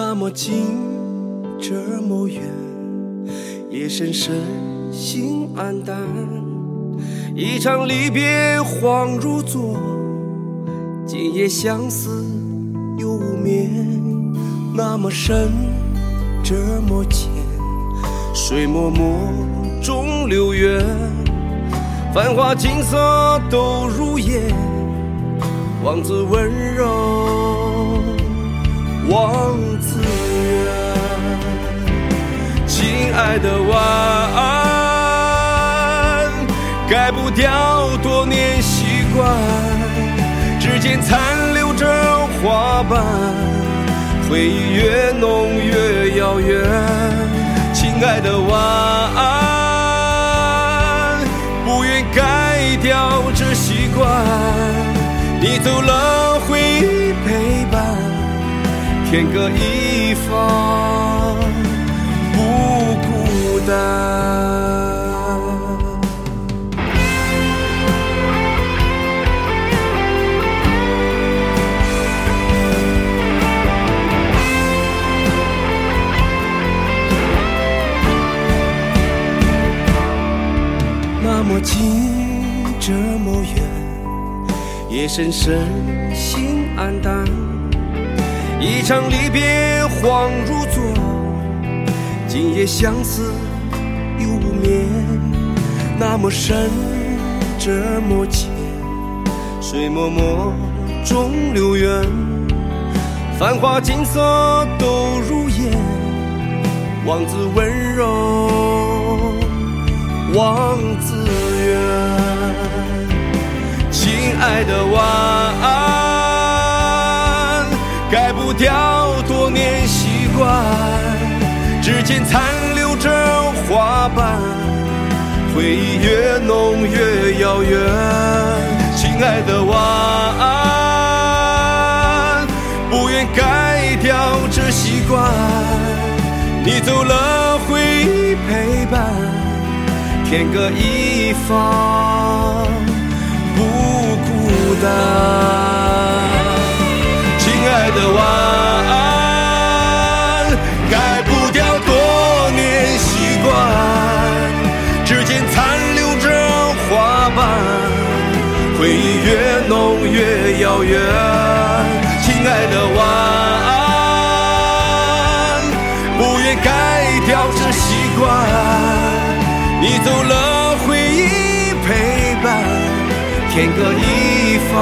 那么近，这么远，夜深深，心黯淡。一场离别恍如昨，今夜相思又无眠。那么深，这么浅，水脉脉中流远。繁华景色都如烟，王子温柔自愿。亲爱的晚安，改不掉多年习惯，指尖残留着花瓣，回忆越浓越遥远。亲爱的晚安，不愿改掉这习惯，你走了，天各一方，不孤单。那么近，这么远，夜深深，心黯淡。一场离别恍如昨，今夜相思又无眠。那么深，这么浅，水脉脉中流远。繁华景色都如烟，望子温柔望子远。亲爱的晚安，关，指尖残留着花瓣，回忆越浓越遥远。亲爱的晚安，不愿改掉这习惯，你走了，回忆陪伴。天各一方，不孤单。亲爱的晚残留着花瓣，回忆越浓越遥远。亲爱的晚安，不愿改掉这习惯。你走了，回忆陪伴，天各一方，